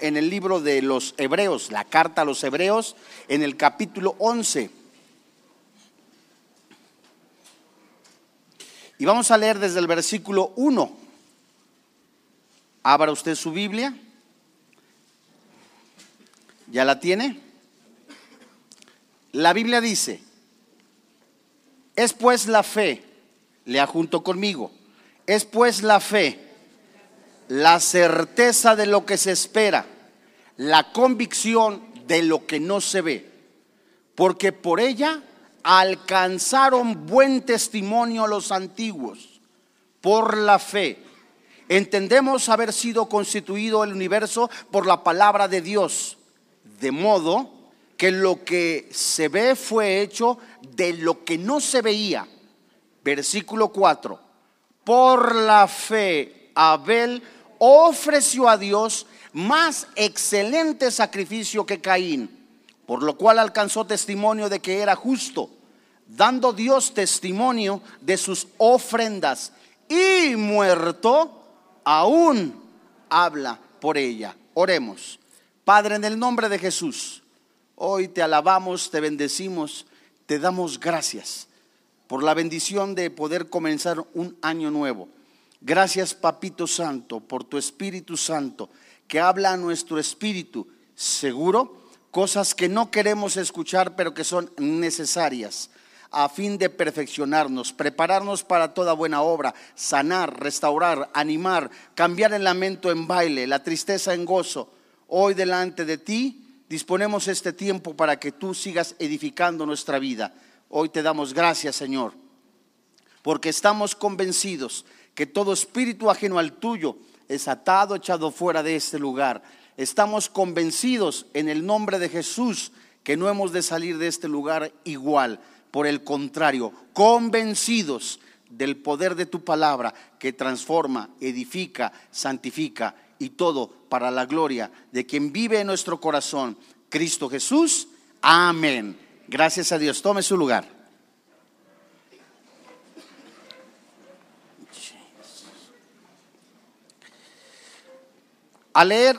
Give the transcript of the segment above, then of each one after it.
en el libro de los Hebreos, la carta a los Hebreos, en el capítulo 11. Y vamos a leer desde el versículo 1. Abra usted su Biblia. ¿Ya la tiene? La Biblia dice, es pues la fe, lea junto conmigo, es pues la fe, la certeza de lo que se espera, la convicción de lo que no se ve, porque por ella alcanzaron buen testimonio los antiguos, por la fe. Entendemos haber sido constituido el universo por la palabra de Dios, de modo que lo que se ve fue hecho de lo que no se veía. Versículo 4. Por la fe, Abel ofreció a Dios más excelente sacrificio que Caín, por lo cual alcanzó testimonio de que era justo, dando Dios testimonio de sus ofrendas, y muerto aún habla por ella. Oremos. Padre, en el nombre de Jesús, hoy te alabamos, te bendecimos, te damos gracias por la bendición de poder comenzar un año nuevo. Gracias, Papito Santo, por tu Espíritu Santo, que habla a nuestro espíritu seguro cosas que no queremos escuchar, pero que son necesarias a fin de perfeccionarnos, prepararnos para toda buena obra, sanar, restaurar, animar, cambiar el lamento en baile, la tristeza en gozo. Hoy delante de ti disponemos este tiempo para que tú sigas edificando nuestra vida. Hoy te damos gracias, Señor, porque estamos convencidos que todo espíritu ajeno al tuyo es atado, echado fuera de este lugar. Estamos convencidos en el nombre de Jesús que no hemos de salir de este lugar igual. Por el contrario, convencidos del poder de tu palabra que transforma, edifica, santifica y todo para la gloria de quien vive en nuestro corazón, Cristo Jesús. Amén. Gracias a Dios. Tome su lugar. Al leer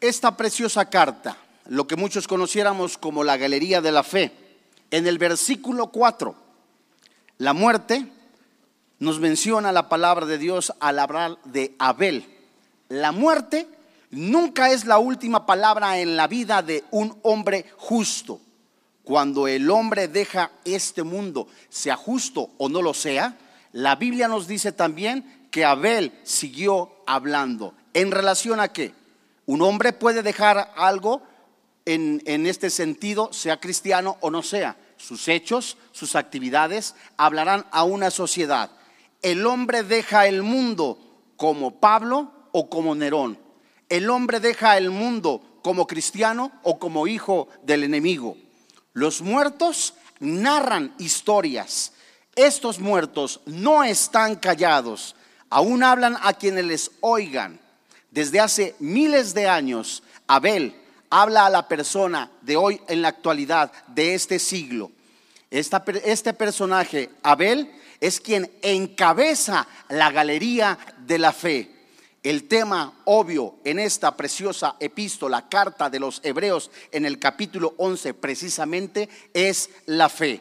esta preciosa carta, lo que muchos conociéramos como la Galería de la Fe, en el versículo 4, la muerte nos menciona la palabra de Dios al hablar de Abel. La muerte nunca es la última palabra en la vida de un hombre justo. Cuando el hombre deja este mundo, sea justo o no lo sea, la Biblia nos dice también que Abel siguió hablando. ¿En relación a qué? Un hombre puede dejar algo en, en, este sentido, sea cristiano o no sea. Sus hechos, sus actividades hablarán a una sociedad. El hombre deja el mundo como Pablo o como Nerón. El hombre deja el mundo como cristiano o como hijo del enemigo. Los muertos narran historias. Estos muertos no están callados, aún hablan a quienes les oigan. Desde hace miles de años, Abel habla a la persona de hoy en la actualidad, de este siglo. este personaje, Abel, es quien encabeza la galería de la fe. El tema obvio en esta preciosa epístola, carta de los Hebreos en el capítulo 11 precisamente es la fe.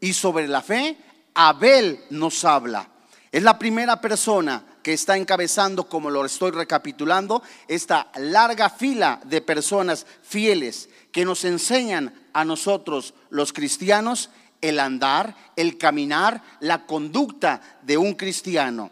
Y sobre la fe, Abel nos habla. Es la primera persona que está encabezando, como lo estoy recapitulando, esta larga fila de personas fieles que nos enseñan a nosotros los cristianos el andar, el caminar, la conducta de un cristiano.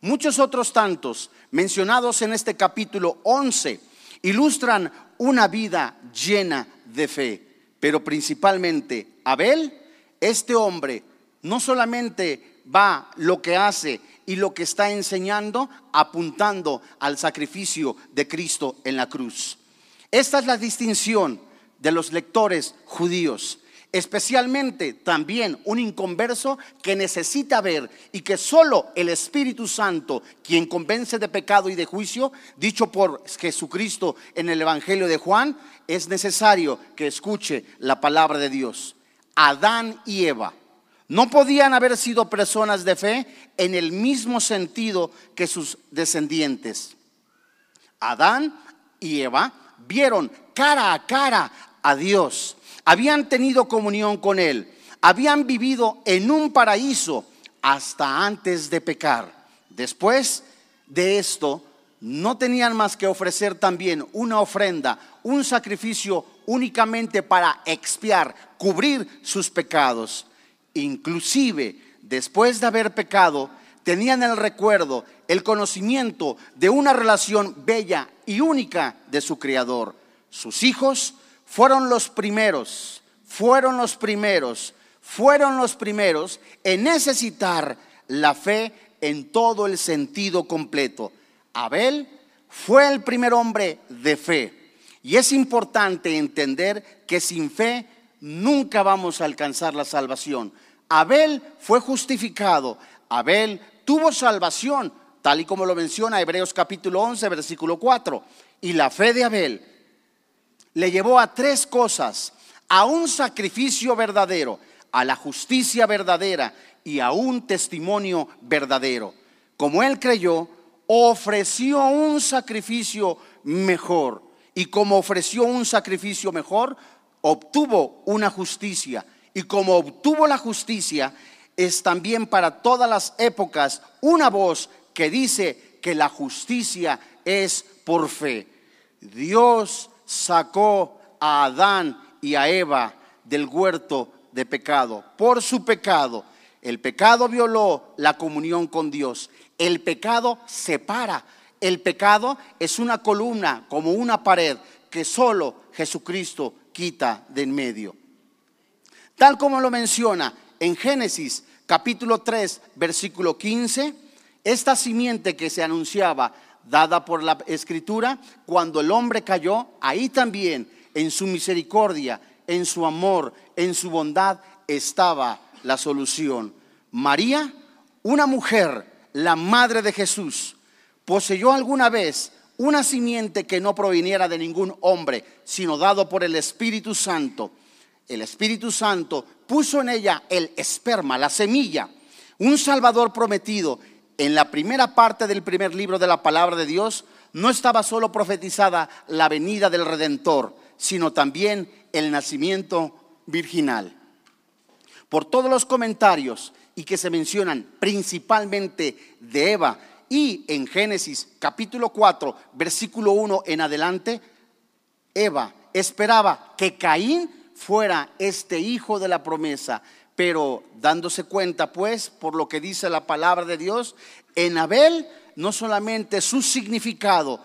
Muchos otros tantos mencionados en este capítulo 11 ilustran una vida llena de fe, pero principalmente Abel, este hombre, no solamente va lo que hace y lo que está enseñando apuntando al sacrificio de Cristo en la cruz. Esta es la distinción de los lectores judíos, especialmente también un inconverso que necesita ver y que solo el Espíritu Santo, quien convence de pecado y de juicio, dicho por Jesucristo en el Evangelio de Juan, es necesario que escuche la palabra de Dios. Adán y Eva no podían haber sido personas de fe en el mismo sentido que sus descendientes. Adán y Eva vieron cara a cara a Dios, habían tenido comunión con Él, habían vivido en un paraíso hasta antes de pecar. Después de esto, no tenían más que ofrecer también una ofrenda, un sacrificio únicamente para expiar, cubrir sus pecados. Inclusive, después de haber pecado, tenían el recuerdo, el conocimiento de una relación bella y única de su Creador. Sus hijos fueron los primeros, fueron los primeros, fueron los primeros en necesitar la fe en todo el sentido completo. Abel fue el primer hombre de fe. Y es importante entender que sin fe nunca vamos a alcanzar la salvación. Abel fue justificado, Abel tuvo salvación, tal y como lo menciona Hebreos capítulo 11, versículo 4. Y la fe de Abel le llevó a tres cosas, a un sacrificio verdadero, a la justicia verdadera y a un testimonio verdadero. Como él creyó, ofreció un sacrificio mejor. Y como ofreció un sacrificio mejor, obtuvo una justicia. Y como obtuvo la justicia, es también para todas las épocas una voz que dice que la justicia es por fe. Dios sacó a Adán y a Eva del huerto de pecado por su pecado. El pecado violó la comunión con Dios. El pecado separa. El pecado es una columna como una pared que solo Jesucristo quita de en medio. Tal como lo menciona en Génesis capítulo 3, versículo 15, esta simiente que se anunciaba, dada por la escritura, cuando el hombre cayó, ahí también, en su misericordia, en su amor, en su bondad, estaba la solución. María, una mujer, la madre de Jesús, poseyó alguna vez una simiente que no proviniera de ningún hombre, sino dado por el Espíritu Santo. El Espíritu Santo puso en ella el esperma, la semilla, un Salvador prometido. En la primera parte del primer libro de la palabra de Dios no estaba solo profetizada la venida del Redentor, sino también el nacimiento virginal. Por todos los comentarios y que se mencionan principalmente de Eva y en Génesis capítulo 4, versículo 1 en adelante, Eva esperaba que Caín fuera este hijo de la promesa, pero dándose cuenta pues por lo que dice la palabra de Dios, en Abel no solamente su significado,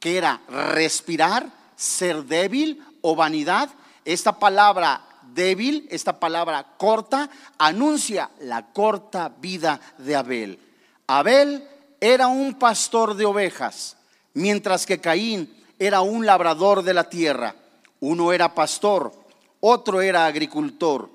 que era respirar, ser débil o vanidad, esta palabra débil, esta palabra corta, anuncia la corta vida de Abel. Abel era un pastor de ovejas, mientras que Caín era un labrador de la tierra. Uno era pastor, otro era agricultor.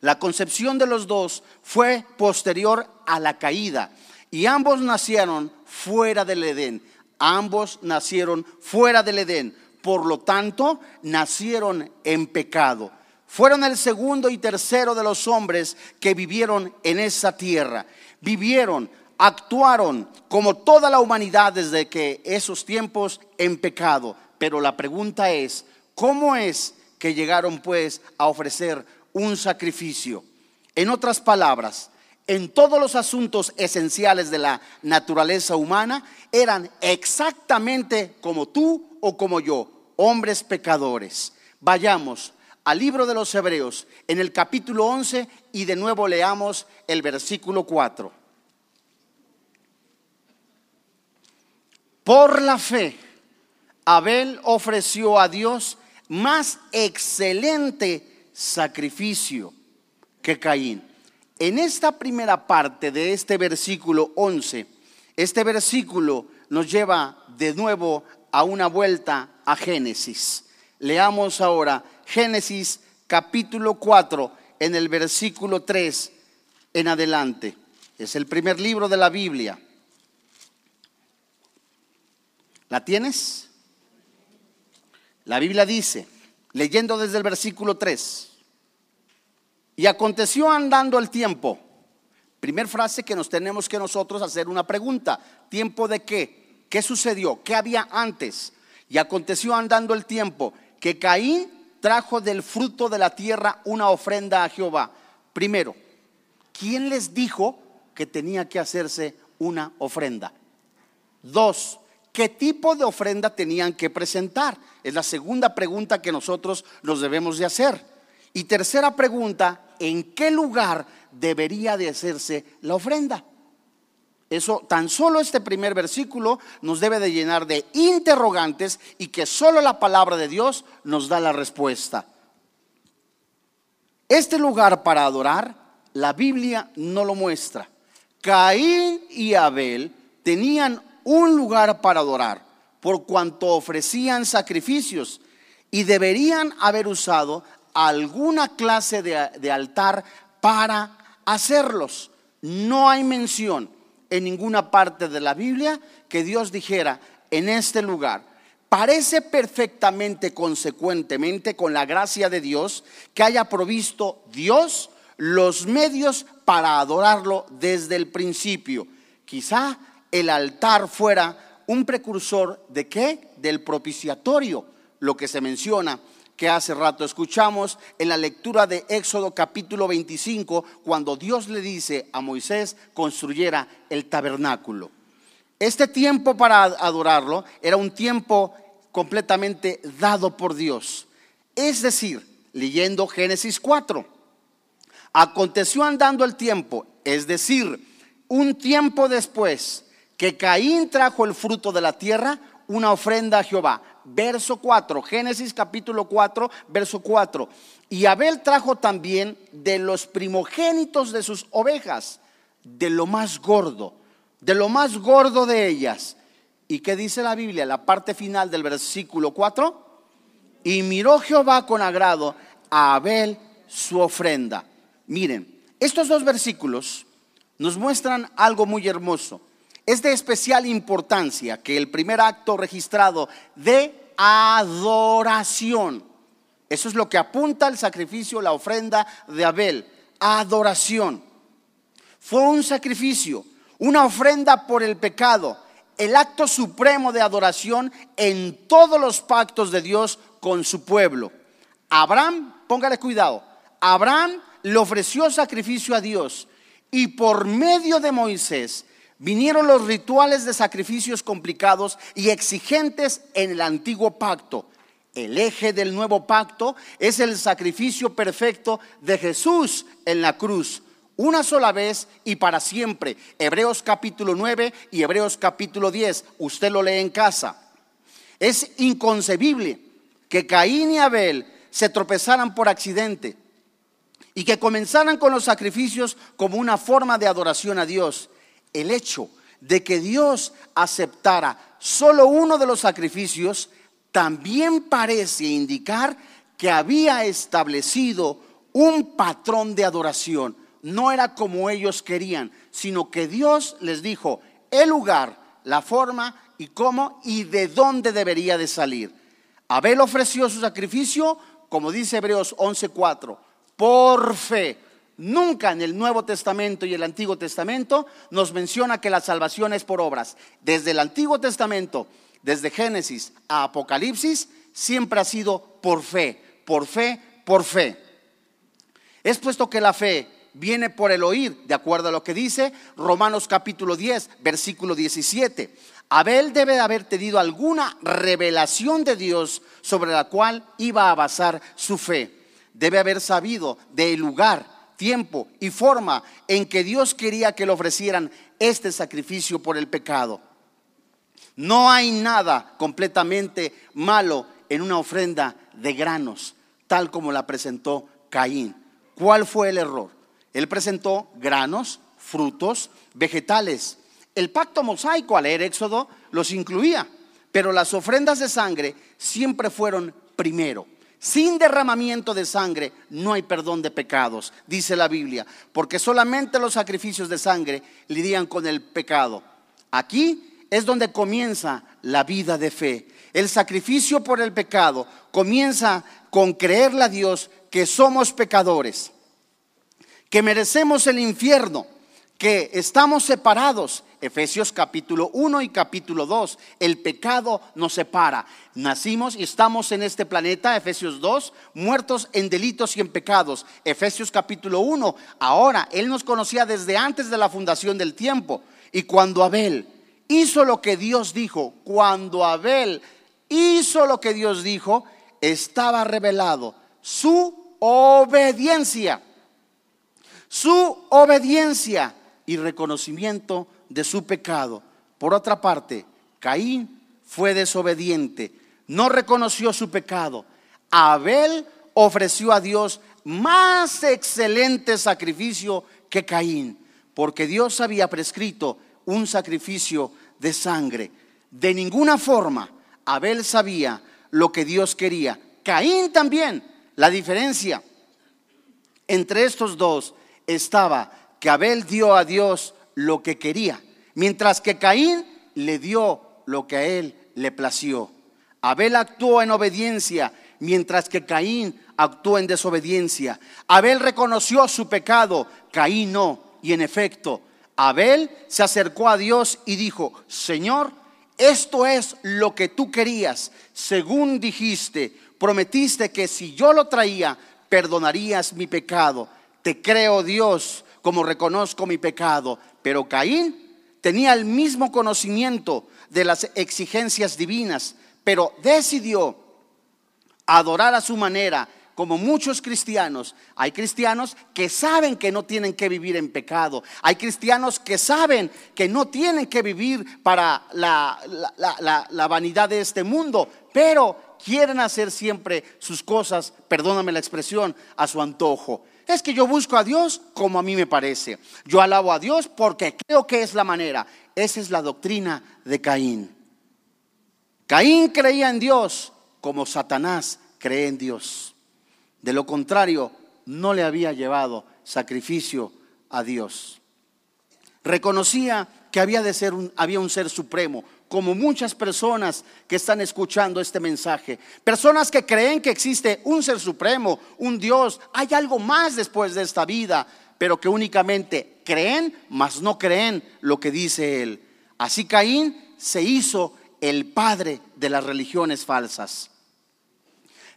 La concepción de los dos fue posterior a la caída y ambos nacieron fuera del Edén. Ambos nacieron fuera del Edén. Por lo tanto, nacieron en pecado. Fueron el segundo y tercero de los hombres que vivieron en esa tierra. Vivieron, actuaron como toda la humanidad desde que esos tiempos en pecado. Pero la pregunta es, ¿cómo es que llegaron pues a ofrecer un sacrificio. En otras palabras, en todos los asuntos esenciales de la naturaleza humana eran exactamente como tú o como yo, hombres pecadores. Vayamos al libro de los Hebreos en el capítulo 11 y de nuevo leamos el versículo 4. Por la fe, Abel ofreció a Dios más excelente sacrificio que Caín. En esta primera parte de este versículo 11, este versículo nos lleva de nuevo a una vuelta a Génesis. Leamos ahora Génesis capítulo 4 en el versículo 3 en adelante. Es el primer libro de la Biblia. ¿La tienes? La Biblia dice, leyendo desde el versículo 3, y aconteció andando el tiempo. Primer frase que nos tenemos que nosotros hacer una pregunta. ¿Tiempo de qué? ¿Qué sucedió? ¿Qué había antes? Y aconteció andando el tiempo que Caín trajo del fruto de la tierra una ofrenda a Jehová. Primero, ¿quién les dijo que tenía que hacerse una ofrenda? Dos, ¿qué tipo de ofrenda tenían que presentar? Es la segunda pregunta que nosotros nos debemos de hacer. Y tercera pregunta, ¿en qué lugar debería de hacerse la ofrenda? Eso, tan solo este primer versículo nos debe de llenar de interrogantes y que solo la palabra de Dios nos da la respuesta. Este lugar para adorar, la Biblia no lo muestra. Caín y Abel tenían un lugar para adorar, por cuanto ofrecían sacrificios y deberían haber usado alguna clase de, altar para hacerlos. No hay mención en ninguna parte de la Biblia que Dios dijera en este lugar. Parece perfectamente consecuentemente con la gracia de Dios que haya provisto Dios los medios para adorarlo desde el principio. Quizá el altar fuera un precursor de qué? Del propiciatorio, lo que se menciona que hace rato escuchamos en la lectura de Éxodo capítulo 25, cuando Dios le dice a Moisés construyera el tabernáculo. Este tiempo para adorarlo era un tiempo completamente dado por Dios. Es decir, leyendo Génesis 4, aconteció andando el tiempo, es decir, un tiempo después que Caín trajo el fruto de la tierra, una ofrenda a Jehová verso 4, Génesis capítulo 4, verso 4. Y Abel trajo también de los primogénitos de sus ovejas, de lo más gordo, de lo más gordo de ellas. ¿Y qué dice la Biblia? La parte final del versículo 4. Y miró Jehová con agrado a Abel su ofrenda. Miren, estos dos versículos nos muestran algo muy hermoso. Es de especial importancia que el primer acto registrado de adoración. Eso es lo que apunta el sacrificio, la ofrenda de Abel. Adoración. Fue un sacrificio, una ofrenda por el pecado, el acto supremo de adoración en todos los pactos de Dios con su pueblo. Abraham, póngale cuidado, Abraham le ofreció sacrificio a Dios y por medio de Moisés Vinieron los rituales de sacrificios complicados y exigentes en el antiguo pacto. El eje del nuevo pacto es el sacrificio perfecto de Jesús en la cruz, una sola vez y para siempre. Hebreos capítulo 9 y Hebreos capítulo 10. Usted lo lee en casa. Es inconcebible que Caín y Abel se tropezaran por accidente y que comenzaran con los sacrificios como una forma de adoración a Dios el hecho de que Dios aceptara solo uno de los sacrificios también parece indicar que había establecido un patrón de adoración. No era como ellos querían, sino que Dios les dijo el lugar, la forma y cómo y de dónde debería de salir. Abel ofreció su sacrificio, como dice Hebreos 11:4, por fe Nunca en el Nuevo Testamento y el Antiguo Testamento nos menciona que la salvación es por obras. Desde el Antiguo Testamento, desde Génesis a Apocalipsis, siempre ha sido por fe, por fe, por fe. Es puesto que la fe viene por el oír, de acuerdo a lo que dice Romanos capítulo 10, versículo 17. Abel debe de haber tenido alguna revelación de Dios sobre la cual iba a basar su fe. Debe haber sabido del lugar tiempo y forma en que Dios quería que le ofrecieran este sacrificio por el pecado. No hay nada completamente malo en una ofrenda de granos, tal como la presentó Caín. ¿Cuál fue el error? Él presentó granos, frutos, vegetales. El pacto mosaico al leer Éxodo los incluía, pero las ofrendas de sangre siempre fueron primero. Sin derramamiento de sangre no hay perdón de pecados, dice la Biblia, porque solamente los sacrificios de sangre lidian con el pecado. Aquí es donde comienza la vida de fe. El sacrificio por el pecado comienza con creerle a Dios que somos pecadores, que merecemos el infierno, que estamos separados Efesios capítulo 1 y capítulo 2. El pecado nos separa. Nacimos y estamos en este planeta, Efesios 2, muertos en delitos y en pecados. Efesios capítulo 1. Ahora, Él nos conocía desde antes de la fundación del tiempo. Y cuando Abel hizo lo que Dios dijo, cuando Abel hizo lo que Dios dijo, estaba revelado su obediencia. Su obediencia y reconocimiento de su pecado. Por otra parte, Caín fue desobediente, no reconoció su pecado. Abel ofreció a Dios más excelente sacrificio que Caín, porque Dios había prescrito un sacrificio de sangre. De ninguna forma Abel sabía lo que Dios quería. Caín también. La diferencia entre estos dos estaba que Abel dio a Dios lo que quería, mientras que Caín le dio lo que a él le plació. Abel actuó en obediencia, mientras que Caín actuó en desobediencia. Abel reconoció su pecado, Caín no. Y en efecto, Abel se acercó a Dios y dijo, Señor, esto es lo que tú querías, según dijiste, prometiste que si yo lo traía, perdonarías mi pecado. Te creo Dios, como reconozco mi pecado. Pero Caín tenía el mismo conocimiento de las exigencias divinas, pero decidió adorar a su manera, como muchos cristianos. Hay cristianos que saben que no tienen que vivir en pecado. Hay cristianos que saben que no tienen que vivir para la, la vanidad de este mundo, pero quieren hacer siempre sus cosas, perdóname la expresión, a su antojo. Es que yo busco a Dios como a mí me parece. Yo alabo a Dios porque creo que es la manera. Esa es la doctrina de Caín. Caín creía en Dios como Satanás cree en Dios. De lo contrario, no le había llevado sacrificio a Dios. Reconocía que había de ser un, había un ser supremo, como muchas personas que están escuchando este mensaje. Personas que creen que existe un ser supremo, un Dios, hay algo más después de esta vida, pero que únicamente creen, mas no creen lo que dice él. Así Caín se hizo el padre de las religiones falsas.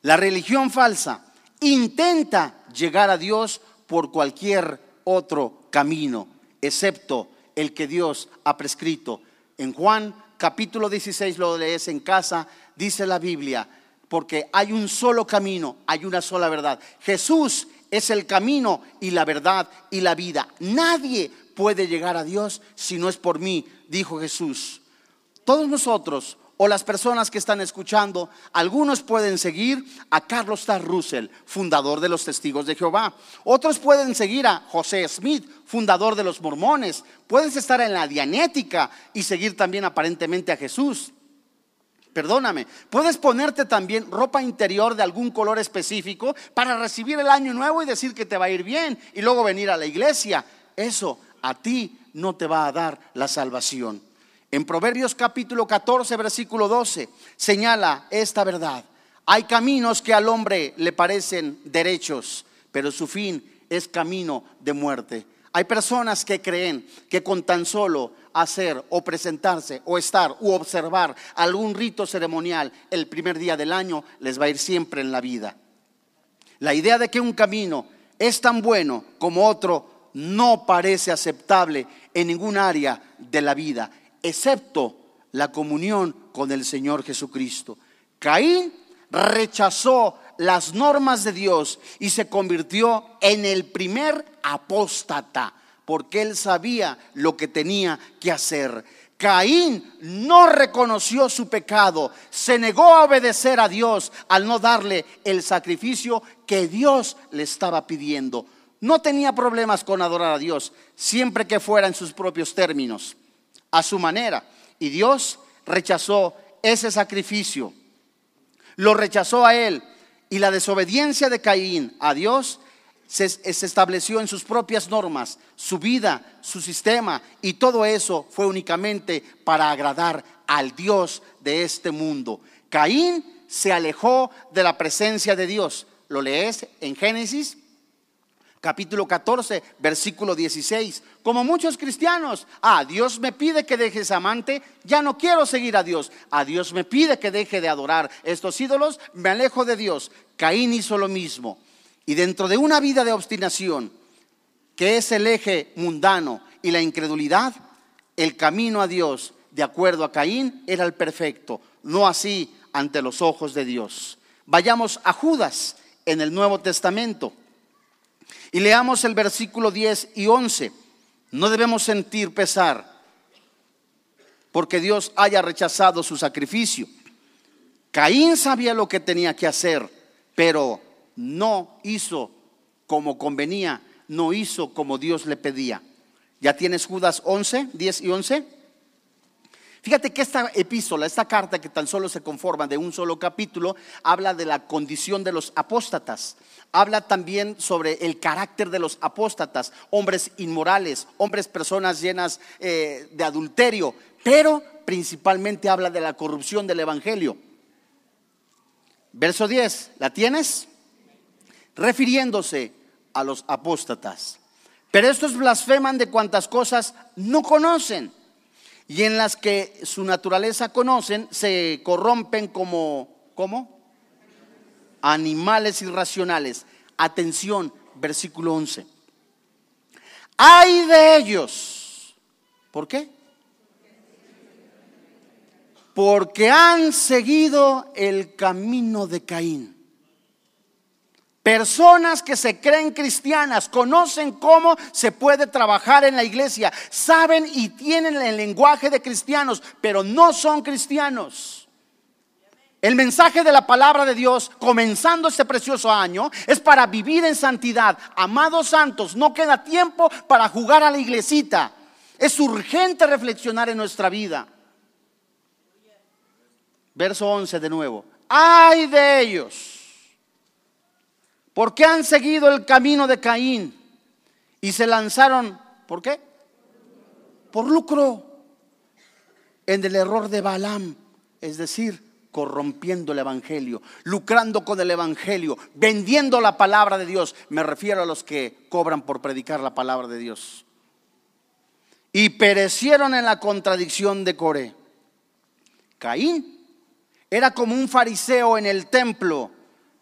La religión falsa intenta llegar a Dios por cualquier otro camino, excepto el que Dios ha prescrito. En Juan capítulo 16 lo lees en casa, dice la Biblia, porque hay un solo camino, hay una sola verdad. Jesús es el camino y la verdad y la vida. Nadie puede llegar a Dios si no es por mí, dijo Jesús. Todos nosotros o las personas que están escuchando, algunos pueden seguir a Carlos Star Russell, fundador de los Testigos de Jehová. Otros pueden seguir a José Smith, fundador de los Mormones. Puedes estar en la Dianética y seguir también aparentemente a Jesús. Perdóname, puedes ponerte también ropa interior de algún color específico para recibir el año nuevo y decir que te va a ir bien y luego venir a la iglesia. Eso a ti no te va a dar la salvación. En Proverbios capítulo 14, versículo 12, señala esta verdad. Hay caminos que al hombre le parecen derechos, pero su fin es camino de muerte. Hay personas que creen que con tan solo hacer o presentarse o estar u observar algún rito ceremonial el primer día del año les va a ir siempre en la vida. La idea de que un camino es tan bueno como otro no parece aceptable en ningún área de la vida excepto la comunión con el Señor Jesucristo. Caín rechazó las normas de Dios y se convirtió en el primer apóstata, porque él sabía lo que tenía que hacer. Caín no reconoció su pecado, se negó a obedecer a Dios al no darle el sacrificio que Dios le estaba pidiendo. No tenía problemas con adorar a Dios, siempre que fuera en sus propios términos a su manera. Y Dios rechazó ese sacrificio. Lo rechazó a él. Y la desobediencia de Caín a Dios se, estableció en sus propias normas, su vida, su sistema. Y todo eso fue únicamente para agradar al Dios de este mundo. Caín se alejó de la presencia de Dios. ¿Lo lees en Génesis? capítulo 14, versículo 16. Como muchos cristianos, ah, Dios me pide que deje ese amante, ya no quiero seguir a Dios. A Dios me pide que deje de adorar estos ídolos, me alejo de Dios. Caín hizo lo mismo. Y dentro de una vida de obstinación, que es el eje mundano y la incredulidad, el camino a Dios, de acuerdo a Caín, era el perfecto, no así ante los ojos de Dios. Vayamos a Judas en el Nuevo Testamento. Y leamos el versículo 10 y 11. No debemos sentir pesar porque Dios haya rechazado su sacrificio. Caín sabía lo que tenía que hacer, pero no hizo como convenía, no hizo como Dios le pedía. ¿Ya tienes Judas 11, 10 y 11? Fíjate que esta epístola, esta carta que tan solo se conforma de un solo capítulo, habla de la condición de los apóstatas. Habla también sobre el carácter de los apóstatas, hombres inmorales, hombres, personas llenas eh, de adulterio, pero principalmente habla de la corrupción del Evangelio. Verso 10, ¿la tienes? Refiriéndose a los apóstatas. Pero estos blasfeman de cuantas cosas no conocen y en las que su naturaleza conocen se corrompen como, ¿cómo? Animales irracionales. Atención, versículo 11. Hay de ellos. ¿Por qué? Porque han seguido el camino de Caín. Personas que se creen cristianas, conocen cómo se puede trabajar en la iglesia, saben y tienen el lenguaje de cristianos, pero no son cristianos. El mensaje de la palabra de Dios, comenzando este precioso año, es para vivir en santidad. Amados santos, no queda tiempo para jugar a la iglesita. Es urgente reflexionar en nuestra vida. Verso 11 de nuevo. Ay de ellos porque han seguido el camino de Caín y se lanzaron, ¿por qué? Por lucro, en el error de Balaam, es decir, corrompiendo el Evangelio, lucrando con el Evangelio, vendiendo la palabra de Dios. Me refiero a los que cobran por predicar la palabra de Dios. Y perecieron en la contradicción de Coré. Caín era como un fariseo en el templo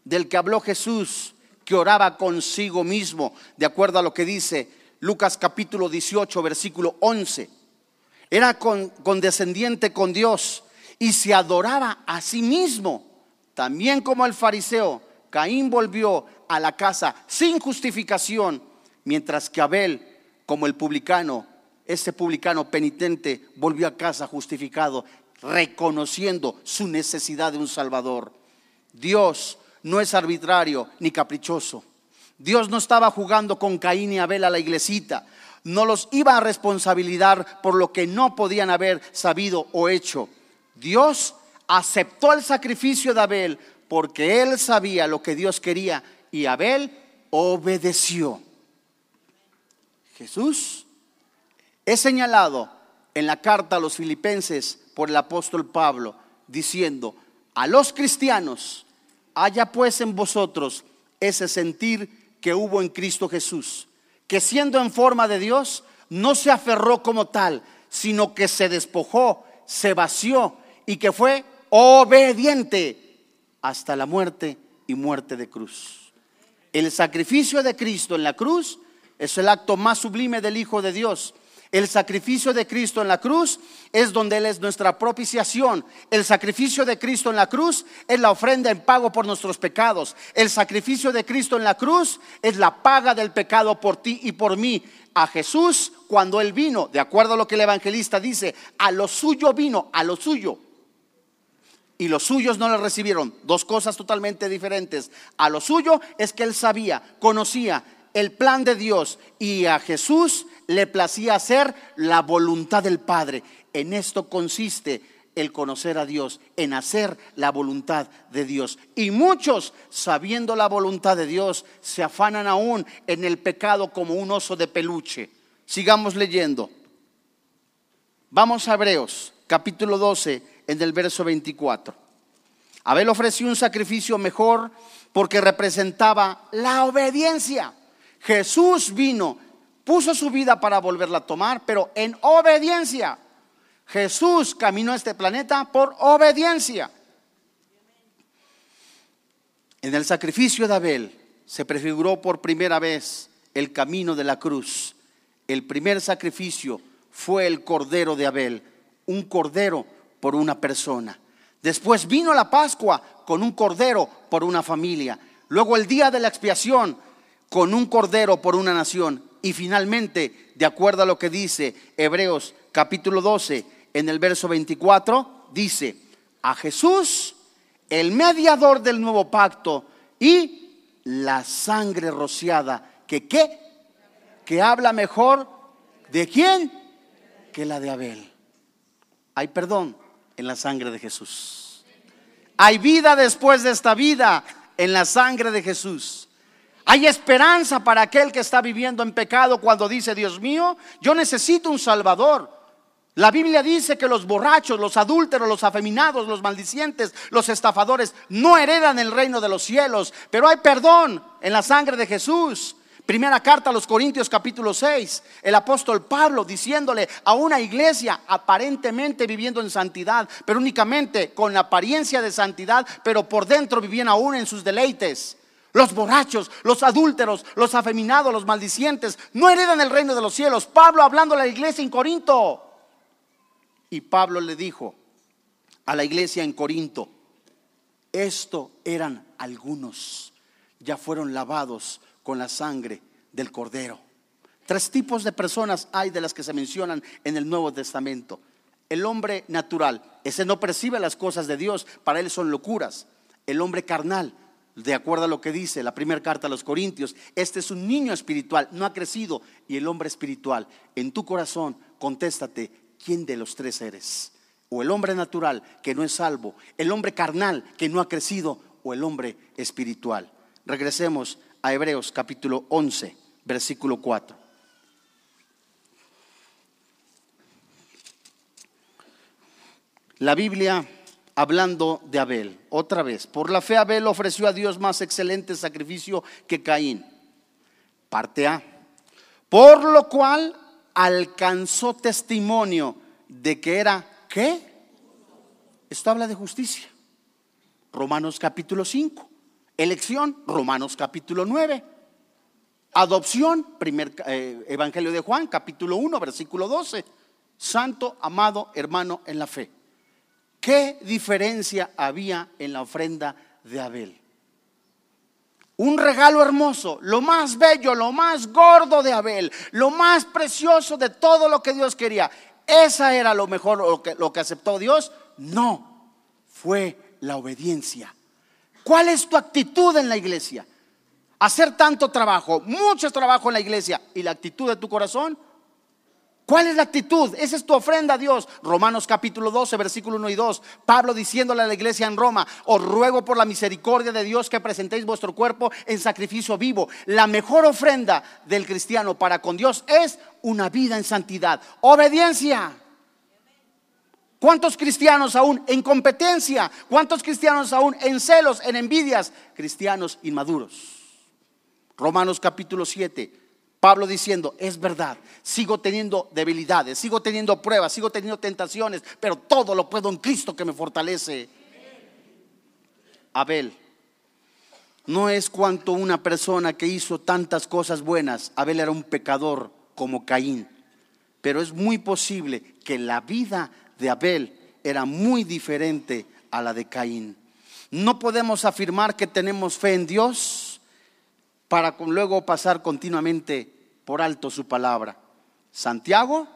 del que habló Jesús que oraba consigo mismo, de acuerdo a lo que dice Lucas capítulo 18, versículo 11. Era condescendiente con Dios y se adoraba a sí mismo. También como el fariseo, Caín volvió a la casa sin justificación, mientras que Abel, como el publicano, ese publicano penitente, volvió a casa justificado, reconociendo su necesidad de un Salvador. Dios no es arbitrario ni caprichoso. Dios no estaba jugando con Caín y Abel a la iglesita. No los iba a responsabilizar por lo que no podían haber sabido o hecho. Dios aceptó el sacrificio de Abel porque él sabía lo que Dios quería y Abel obedeció. Jesús es señalado en la carta a los filipenses por el apóstol Pablo diciendo, a los cristianos haya pues en vosotros ese sentir que hubo en Cristo Jesús, que siendo en forma de Dios, no se aferró como tal, sino que se despojó, se vació y que fue obediente hasta la muerte y muerte de cruz. El sacrificio de Cristo en la cruz es el acto más sublime del Hijo de Dios el sacrificio de Cristo en la cruz es donde Él es nuestra propiciación. El sacrificio de Cristo en la cruz es la ofrenda en pago por nuestros pecados. El sacrificio de Cristo en la cruz es la paga del pecado por ti y por mí. A Jesús, cuando Él vino, de acuerdo a lo que el evangelista dice, a lo suyo vino, a lo suyo. Y los suyos no le recibieron. Dos cosas totalmente diferentes. A lo suyo es que Él sabía, conocía el plan de Dios y a Jesús le placía hacer la voluntad del Padre. En esto consiste el conocer a Dios, en hacer la voluntad de Dios. Y muchos, sabiendo la voluntad de Dios, se afanan aún en el pecado como un oso de peluche. Sigamos leyendo. Vamos a Hebreos, capítulo 12, en el verso 24. Abel ofreció un sacrificio mejor porque representaba la obediencia. Jesús vino, puso su vida para volverla a tomar, pero en obediencia. Jesús caminó a este planeta por obediencia. En el sacrificio de Abel se prefiguró por primera vez el camino de la cruz. El primer sacrificio fue el cordero de Abel, un cordero por una persona. Después vino la Pascua con un cordero por una familia. Luego el día de la expiación con un cordero por una nación. Y finalmente, de acuerdo a lo que dice Hebreos capítulo 12, en el verso 24, dice, a Jesús, el mediador del nuevo pacto, y la sangre rociada, que qué? Que habla mejor de quién que la de Abel. Hay perdón en la sangre de Jesús. Hay vida después de esta vida en la sangre de Jesús. Hay esperanza para aquel que está viviendo en pecado cuando dice, Dios mío, yo necesito un Salvador. La Biblia dice que los borrachos, los adúlteros, los afeminados, los maldicientes, los estafadores no heredan el reino de los cielos, pero hay perdón en la sangre de Jesús. Primera carta a los Corintios capítulo 6, el apóstol Pablo diciéndole a una iglesia aparentemente viviendo en santidad, pero únicamente con apariencia de santidad, pero por dentro vivían aún en sus deleites. Los borrachos, los adúlteros, los afeminados, los maldicientes, no heredan el reino de los cielos. Pablo hablando a la iglesia en Corinto. Y Pablo le dijo a la iglesia en Corinto, esto eran algunos, ya fueron lavados con la sangre del cordero. Tres tipos de personas hay de las que se mencionan en el Nuevo Testamento. El hombre natural, ese no percibe las cosas de Dios, para él son locuras. El hombre carnal, de acuerdo a lo que dice la primera carta a los Corintios, este es un niño espiritual, no ha crecido. Y el hombre espiritual, en tu corazón, contéstate, ¿quién de los tres eres? O el hombre natural que no es salvo, el hombre carnal que no ha crecido, o el hombre espiritual. Regresemos a Hebreos capítulo 11, versículo 4. La Biblia hablando de Abel, otra vez, por la fe Abel ofreció a Dios más excelente sacrificio que Caín. Parte A. Por lo cual alcanzó testimonio de que era, ¿qué? Esto habla de justicia. Romanos capítulo 5. Elección, Romanos capítulo 9. Adopción, primer eh, Evangelio de Juan, capítulo 1, versículo 12. Santo, amado hermano en la fe. ¿Qué diferencia había en la ofrenda de Abel? Un regalo hermoso, lo más bello, lo más gordo de Abel, lo más precioso de todo lo que Dios quería. ¿Esa era lo mejor, lo que, lo que aceptó Dios? No, fue la obediencia. ¿Cuál es tu actitud en la iglesia? Hacer tanto trabajo, mucho trabajo en la iglesia y la actitud de tu corazón ¿Cuál es la actitud? Esa es tu ofrenda a Dios. Romanos capítulo 12, versículo 1 y 2. Pablo diciéndole a la iglesia en Roma, os ruego por la misericordia de Dios que presentéis vuestro cuerpo en sacrificio vivo. La mejor ofrenda del cristiano para con Dios es una vida en santidad. Obediencia. ¿Cuántos cristianos aún en competencia? ¿Cuántos cristianos aún en celos, en envidias? Cristianos inmaduros. Romanos capítulo 7 Pablo diciendo, es verdad, sigo teniendo debilidades, sigo teniendo pruebas, sigo teniendo tentaciones, pero todo lo puedo en Cristo que me fortalece. Abel, no es cuanto una persona que hizo tantas cosas buenas, Abel era un pecador como Caín, pero es muy posible que la vida de Abel era muy diferente a la de Caín. No podemos afirmar que tenemos fe en Dios para luego pasar continuamente por alto su palabra. Santiago,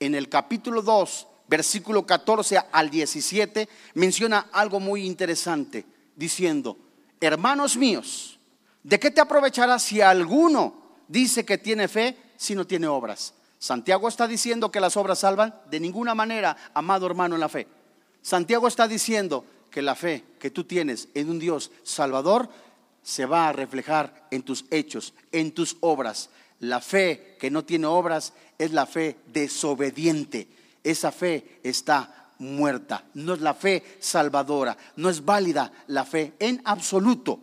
en el capítulo 2, versículo 14 al 17, menciona algo muy interesante, diciendo, hermanos míos, ¿de qué te aprovechará si alguno dice que tiene fe si no tiene obras? Santiago está diciendo que las obras salvan de ninguna manera, amado hermano en la fe. Santiago está diciendo que la fe que tú tienes en un Dios salvador se va a reflejar en tus hechos, en tus obras. La fe que no tiene obras es la fe desobediente. Esa fe está muerta. No es la fe salvadora. No es válida la fe en absoluto.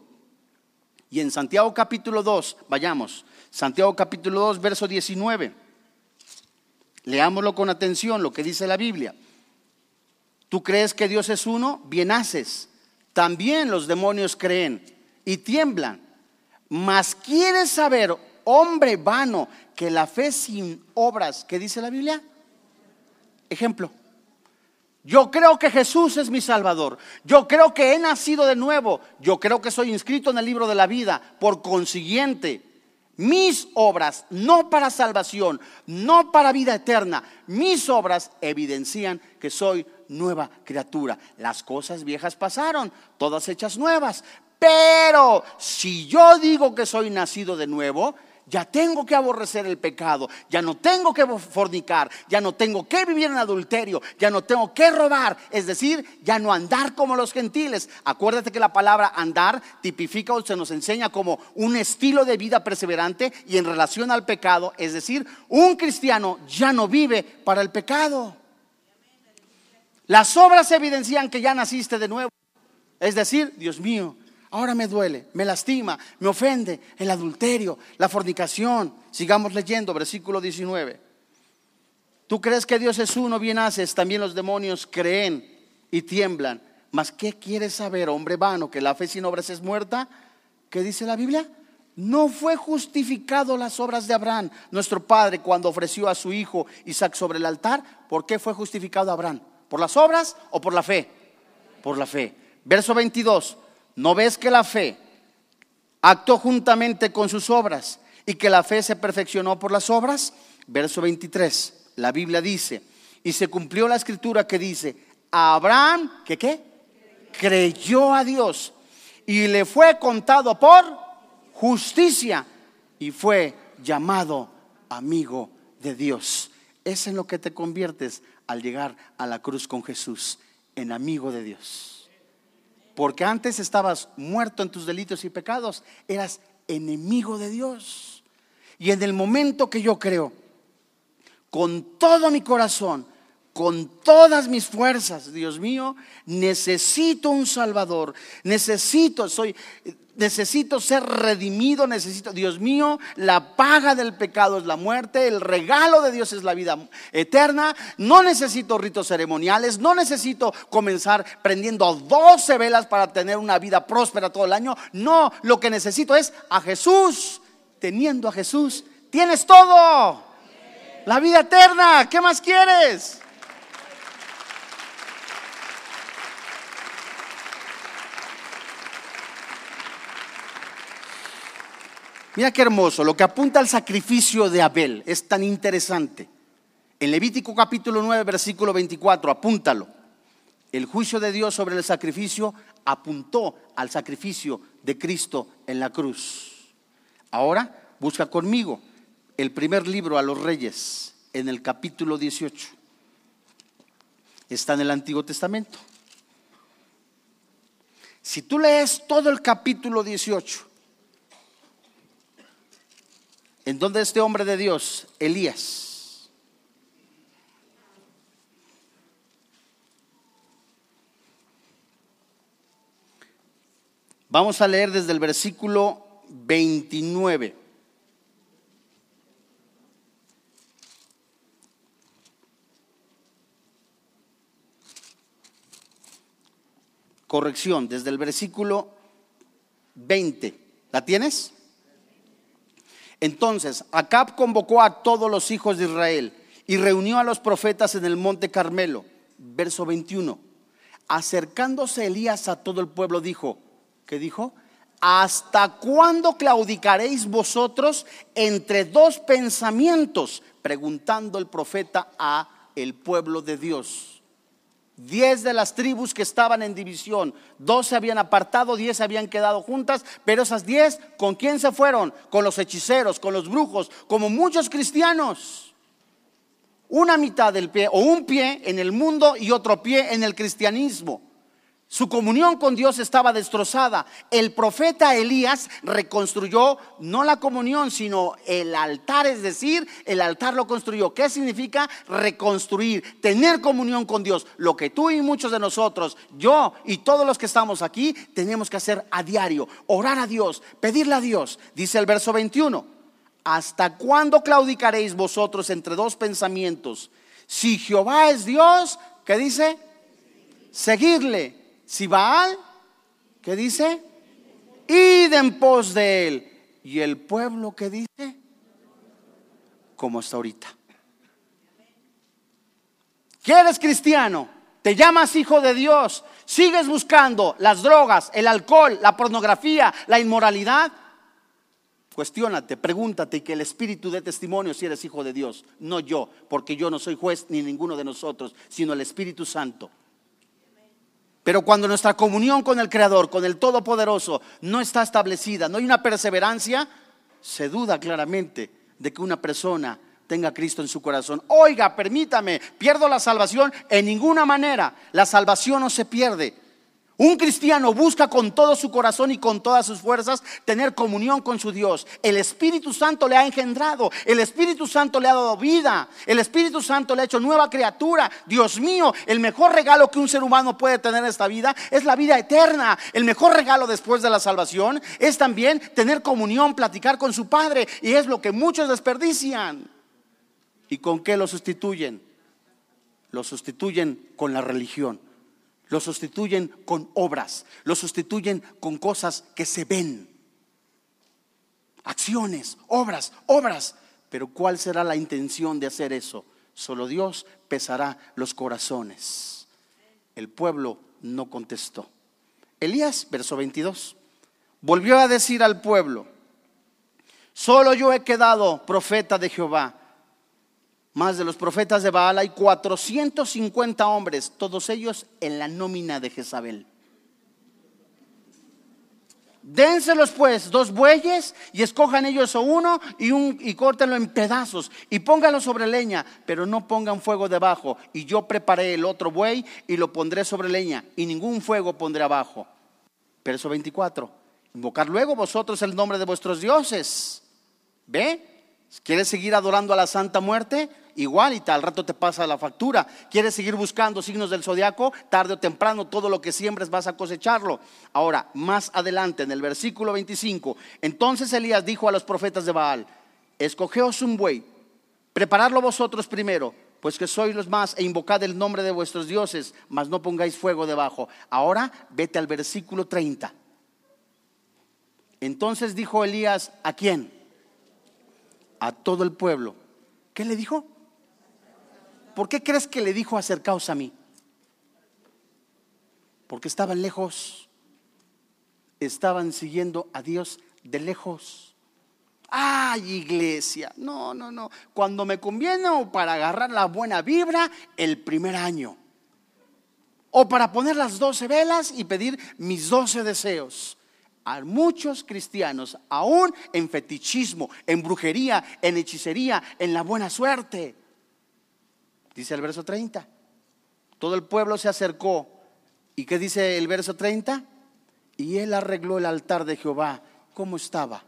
Y en Santiago capítulo 2, vayamos, Santiago capítulo 2, verso 19. Leámoslo con atención, lo que dice la Biblia. Tú crees que Dios es uno, bien haces. También los demonios creen y tiemblan. Mas quieres saber, hombre vano, que la fe sin obras, ¿qué dice la Biblia? Ejemplo. Yo creo que Jesús es mi Salvador. Yo creo que he nacido de nuevo. Yo creo que soy inscrito en el libro de la vida. Por consiguiente, mis obras, no para salvación, no para vida eterna, mis obras evidencian que soy nueva criatura. Las cosas viejas pasaron, todas hechas nuevas. Pero si yo digo que soy nacido de nuevo, ya tengo que aborrecer el pecado, ya no tengo que fornicar, ya no tengo que vivir en adulterio, ya no tengo que robar, es decir, ya no andar como los gentiles. Acuérdate que la palabra andar tipifica o se nos enseña como un estilo de vida perseverante y en relación al pecado, es decir, un cristiano ya no vive para el pecado. Las obras evidencian que ya naciste de nuevo. Es decir, Dios mío, Ahora me duele, me lastima, me ofende el adulterio, la fornicación. Sigamos leyendo, versículo 19. Tú crees que Dios es uno, bien haces, también los demonios creen y tiemblan. Mas ¿qué quieres saber, hombre vano, que la fe sin obras es muerta? ¿Qué dice la Biblia? No fue justificado las obras de Abraham, nuestro padre, cuando ofreció a su hijo Isaac sobre el altar. ¿Por qué fue justificado Abraham? ¿Por las obras o por la fe? Por la fe. Verso 22. ¿No ves que la fe actuó juntamente con sus obras y que la fe se perfeccionó por las obras? Verso 23, la Biblia dice, y se cumplió la escritura que dice, Abraham, ¿qué? Creyó a Dios y le fue contado por justicia y fue llamado amigo de Dios. Es en lo que te conviertes al llegar a la cruz con Jesús, en amigo de Dios. Porque antes estabas muerto en tus delitos y pecados, eras enemigo de Dios. Y en el momento que yo creo, con todo mi corazón, con todas mis fuerzas, Dios mío, necesito un Salvador, necesito, soy, necesito ser redimido, necesito, Dios mío, la paga del pecado es la muerte, el regalo de Dios es la vida eterna, no necesito ritos ceremoniales, no necesito comenzar prendiendo 12 velas para tener una vida próspera todo el año, no, lo que necesito es a Jesús, teniendo a Jesús, tienes todo, la vida eterna, ¿qué más quieres? Mira qué hermoso, lo que apunta al sacrificio de Abel es tan interesante. En Levítico capítulo 9, versículo 24, apúntalo. El juicio de Dios sobre el sacrificio apuntó al sacrificio de Cristo en la cruz. Ahora busca conmigo el primer libro a los reyes en el capítulo 18. Está en el Antiguo Testamento. Si tú lees todo el capítulo 18, en donde este hombre de Dios, Elías, vamos a leer desde el versículo 29. Corrección, desde el versículo 20. ¿La tienes? Entonces, Acab convocó a todos los hijos de Israel y reunió a los profetas en el monte Carmelo. Verso 21. Acercándose Elías a todo el pueblo, dijo, ¿qué dijo? ¿Hasta cuándo claudicaréis vosotros entre dos pensamientos? Preguntando el profeta a el pueblo de Dios. Diez de las tribus que estaban en división, dos se habían apartado, diez se habían quedado juntas, pero esas diez, ¿con quién se fueron? Con los hechiceros, con los brujos, como muchos cristianos. Una mitad del pie o un pie en el mundo y otro pie en el cristianismo. Su comunión con Dios estaba destrozada. El profeta Elías reconstruyó no la comunión, sino el altar, es decir, el altar lo construyó. ¿Qué significa reconstruir? Tener comunión con Dios. Lo que tú y muchos de nosotros, yo y todos los que estamos aquí, tenemos que hacer a diario. Orar a Dios, pedirle a Dios. Dice el verso 21. ¿Hasta cuándo claudicaréis vosotros entre dos pensamientos? Si Jehová es Dios, ¿qué dice? Seguirle si Baal, ¿qué dice? Id en pos de él. ¿Y el pueblo qué dice? Como está ahorita. ¿Quieres cristiano? Te llamas hijo de Dios. Sigues buscando las drogas, el alcohol, la pornografía, la inmoralidad. Cuestiónate, pregúntate que el Espíritu dé testimonio si eres hijo de Dios. No yo, porque yo no soy juez ni ninguno de nosotros, sino el Espíritu Santo. Pero cuando nuestra comunión con el Creador, con el Todopoderoso, no está establecida, no hay una perseverancia, se duda claramente de que una persona tenga Cristo en su corazón. Oiga, permítame, pierdo la salvación en ninguna manera. La salvación no se pierde. Un cristiano busca con todo su corazón y con todas sus fuerzas tener comunión con su Dios. El Espíritu Santo le ha engendrado, el Espíritu Santo le ha dado vida, el Espíritu Santo le ha hecho nueva criatura. Dios mío, el mejor regalo que un ser humano puede tener en esta vida es la vida eterna. El mejor regalo después de la salvación es también tener comunión, platicar con su Padre. Y es lo que muchos desperdician. ¿Y con qué lo sustituyen? Lo sustituyen con la religión. Lo sustituyen con obras, lo sustituyen con cosas que se ven. Acciones, obras, obras. Pero ¿cuál será la intención de hacer eso? Solo Dios pesará los corazones. El pueblo no contestó. Elías, verso 22, volvió a decir al pueblo, solo yo he quedado profeta de Jehová más de los profetas de Baal hay 450 hombres, todos ellos en la nómina de Jezabel. Dénselos pues dos bueyes y escojan ellos uno y, un, y córtenlo en pedazos y pónganlo sobre leña, pero no pongan fuego debajo. Y yo preparé el otro buey y lo pondré sobre leña y ningún fuego pondré abajo. Verso 24. Invocar luego vosotros el nombre de vuestros dioses. ¿Ve? ¿Quieres seguir adorando a la Santa Muerte? Igual y tal rato te pasa la factura. ¿Quieres seguir buscando signos del zodiaco? Tarde o temprano todo lo que siembres vas a cosecharlo. Ahora, más adelante en el versículo 25, entonces Elías dijo a los profetas de Baal, escogeos un buey, preparadlo vosotros primero, pues que sois los más, e invocad el nombre de vuestros dioses, mas no pongáis fuego debajo. Ahora vete al versículo 30. Entonces dijo Elías, ¿a quién? A todo el pueblo. ¿Qué le dijo? ¿Por qué crees que le dijo acercaos a mí? Porque estaban lejos, estaban siguiendo a Dios de lejos. Ay, iglesia, no, no, no. Cuando me conviene o para agarrar la buena vibra, el primer año. O para poner las doce velas y pedir mis doce deseos. A muchos cristianos, aún en fetichismo, en brujería, en hechicería, en la buena suerte. Dice el verso 30. Todo el pueblo se acercó. ¿Y qué dice el verso 30? Y él arregló el altar de Jehová. ¿Cómo estaba?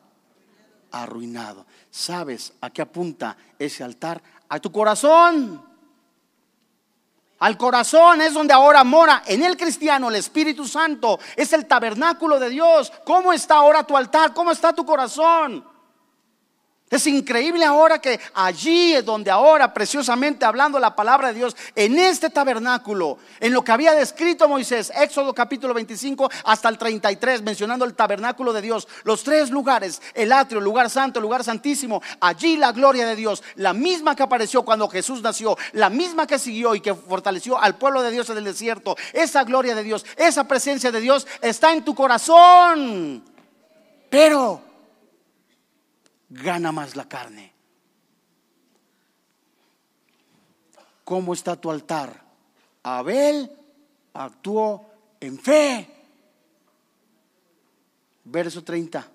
Arruinado. ¿Sabes a qué apunta ese altar? A tu corazón. Al corazón es donde ahora mora en el cristiano el Espíritu Santo. Es el tabernáculo de Dios. ¿Cómo está ahora tu altar? ¿Cómo está tu corazón? Es increíble ahora que allí es donde ahora, preciosamente hablando la palabra de Dios, en este tabernáculo, en lo que había descrito Moisés, Éxodo capítulo 25 hasta el 33, mencionando el tabernáculo de Dios, los tres lugares, el atrio, el lugar santo, el lugar santísimo, allí la gloria de Dios, la misma que apareció cuando Jesús nació, la misma que siguió y que fortaleció al pueblo de Dios en el desierto, esa gloria de Dios, esa presencia de Dios está en tu corazón. Pero gana más la carne. ¿Cómo está tu altar? Abel actuó en fe. Verso 30.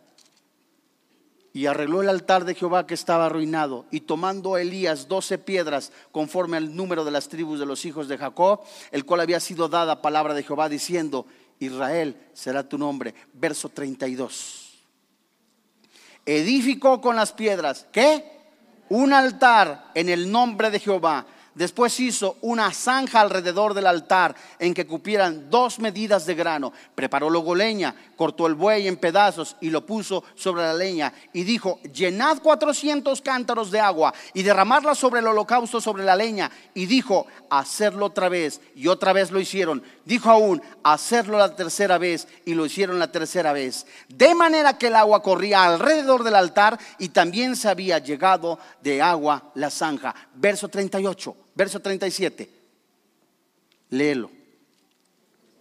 y arregló el altar de Jehová que estaba arruinado. Y tomando Elías doce piedras conforme al número de las tribus de los hijos de Jacob, el cual había sido dada palabra de Jehová diciendo, Israel será tu nombre. Verso 32. Edificó con las piedras, ¿qué? Un altar en el nombre de Jehová Después hizo una zanja alrededor del altar en que cupieran dos medidas de grano. Preparó luego leña, cortó el buey en pedazos y lo puso sobre la leña. Y dijo, llenad cuatrocientos cántaros de agua y derramarla sobre el holocausto sobre la leña. Y dijo, hacerlo otra vez. Y otra vez lo hicieron. Dijo aún, hacerlo la tercera vez. Y lo hicieron la tercera vez. De manera que el agua corría alrededor del altar y también se había llegado de agua la zanja. Verso 38 verso 37. Léelo.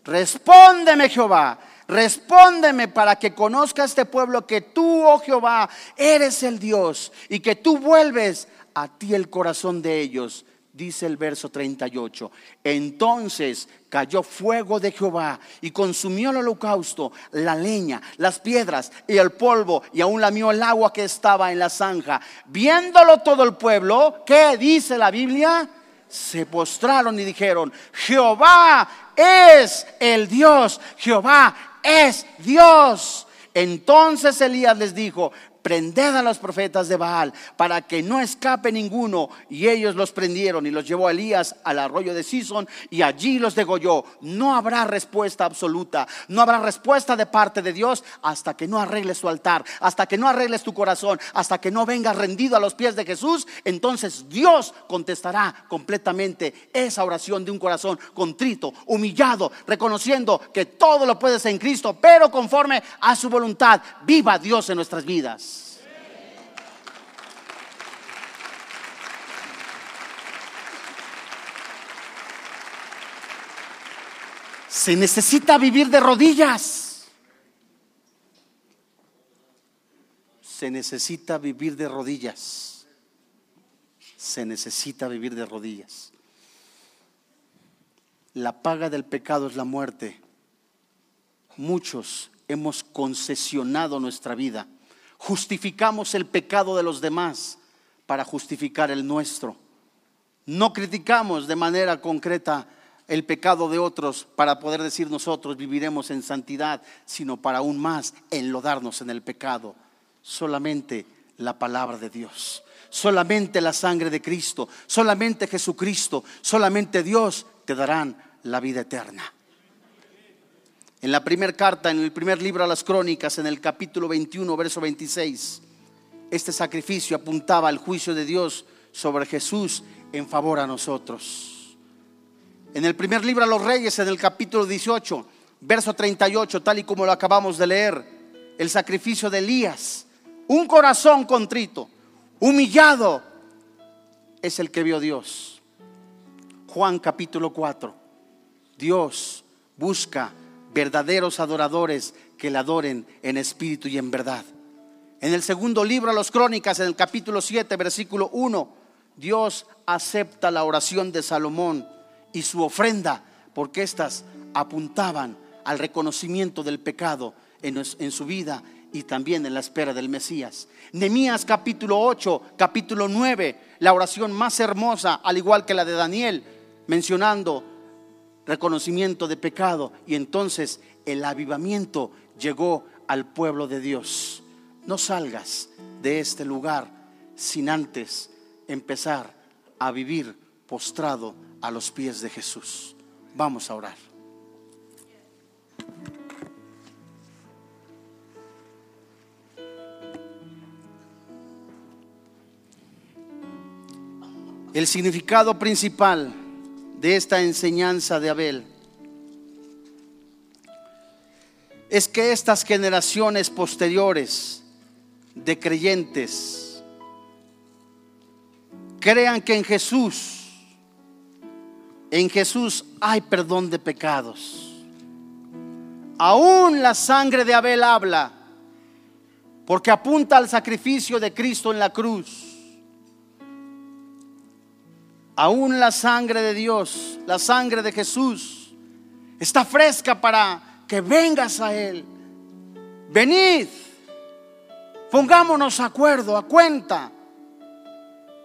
Respóndeme Jehová, respóndeme para que conozca este pueblo que tú, oh Jehová, eres el Dios y que tú vuelves a ti el corazón de ellos. Dice el verso 38. Entonces cayó fuego de Jehová y consumió el holocausto, la leña, las piedras y el polvo y aún lamió el agua que estaba en la zanja. Viéndolo todo el pueblo, ¿qué dice la Biblia? se postraron y dijeron, Jehová es el Dios, Jehová es Dios. Entonces Elías les dijo, prended a los profetas de Baal para que no escape ninguno. Y ellos los prendieron y los llevó a Elías al arroyo de Sison y allí los degolló. No habrá respuesta absoluta, no habrá respuesta de parte de Dios hasta que no arregles su altar, hasta que no arregles tu corazón, hasta que no vengas rendido a los pies de Jesús. Entonces Dios contestará completamente esa oración de un corazón contrito, humillado, reconociendo que todo lo puedes en Cristo, pero conforme a su voluntad. Viva Dios en nuestras vidas. Se necesita vivir de rodillas. Se necesita vivir de rodillas. Se necesita vivir de rodillas. La paga del pecado es la muerte. Muchos hemos concesionado nuestra vida. Justificamos el pecado de los demás para justificar el nuestro. No criticamos de manera concreta el pecado de otros para poder decir nosotros viviremos en santidad, sino para aún más enlodarnos en el pecado. Solamente la palabra de Dios, solamente la sangre de Cristo, solamente Jesucristo, solamente Dios te darán la vida eterna. En la primera carta, en el primer libro a las crónicas, en el capítulo 21, verso 26, este sacrificio apuntaba al juicio de Dios sobre Jesús en favor a nosotros. En el primer libro a los reyes, en el capítulo 18, verso 38, tal y como lo acabamos de leer, el sacrificio de Elías, un corazón contrito, humillado, es el que vio Dios. Juan capítulo 4, Dios busca verdaderos adoradores que le adoren en espíritu y en verdad. En el segundo libro a los crónicas, en el capítulo 7, versículo 1, Dios acepta la oración de Salomón y su ofrenda, porque éstas apuntaban al reconocimiento del pecado en, su vida y también en la espera del Mesías. Nemías capítulo 8, capítulo 9, la oración más hermosa, al igual que la de Daniel, mencionando reconocimiento de pecado y entonces el avivamiento llegó al pueblo de Dios. No salgas de este lugar sin antes empezar a vivir postrado a los pies de Jesús. Vamos a orar. El significado principal de esta enseñanza de Abel es que estas generaciones posteriores de creyentes crean que en Jesús en Jesús hay perdón de pecados. Aún la sangre de Abel habla, porque apunta al sacrificio de Cristo en la cruz. Aún la sangre de Dios, la sangre de Jesús, está fresca para que vengas a Él. Venid, Pongámonos acuerdo, a cuenta.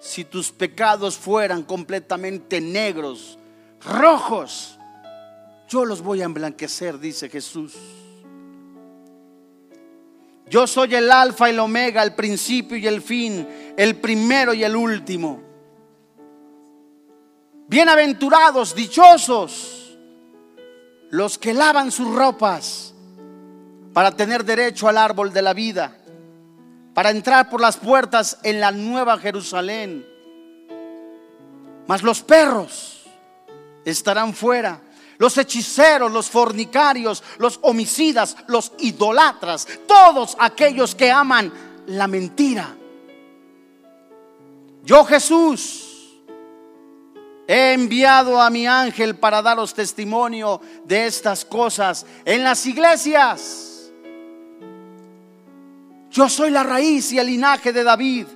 Si tus pecados fueran completamente negros, rojos, yo los voy a emblanquecer, dice Jesús. Yo soy el alfa y el omega, el principio y el fin, el primero y el último. Bienaventurados, dichosos, los que lavan sus ropas para tener derecho al árbol de la vida, para entrar por las puertas en la nueva Jerusalén. Mas los perros estarán fuera los hechiceros, los fornicarios, los homicidas, los idolatras, todos aquellos que aman la mentira. Yo Jesús he enviado a mi ángel para daros testimonio de estas cosas en las iglesias. Yo soy la raíz y el linaje de David,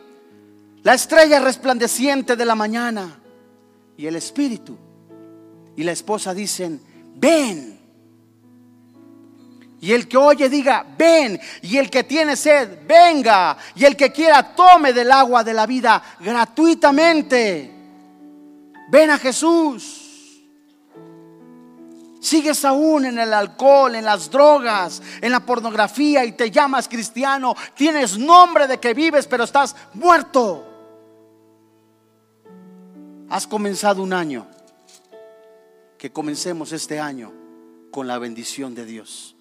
la estrella resplandeciente de la mañana y el espíritu y la esposa dicen, ven. Y el que oye diga, ven. Y el que tiene sed, venga. Y el que quiera, tome del agua de la vida gratuitamente. Ven a Jesús. Sigues aún en el alcohol, en las drogas, en la pornografía y te llamas cristiano. Tienes nombre de que vives, pero estás muerto. Has comenzado un año que comencemos este año con la bendición de Dios.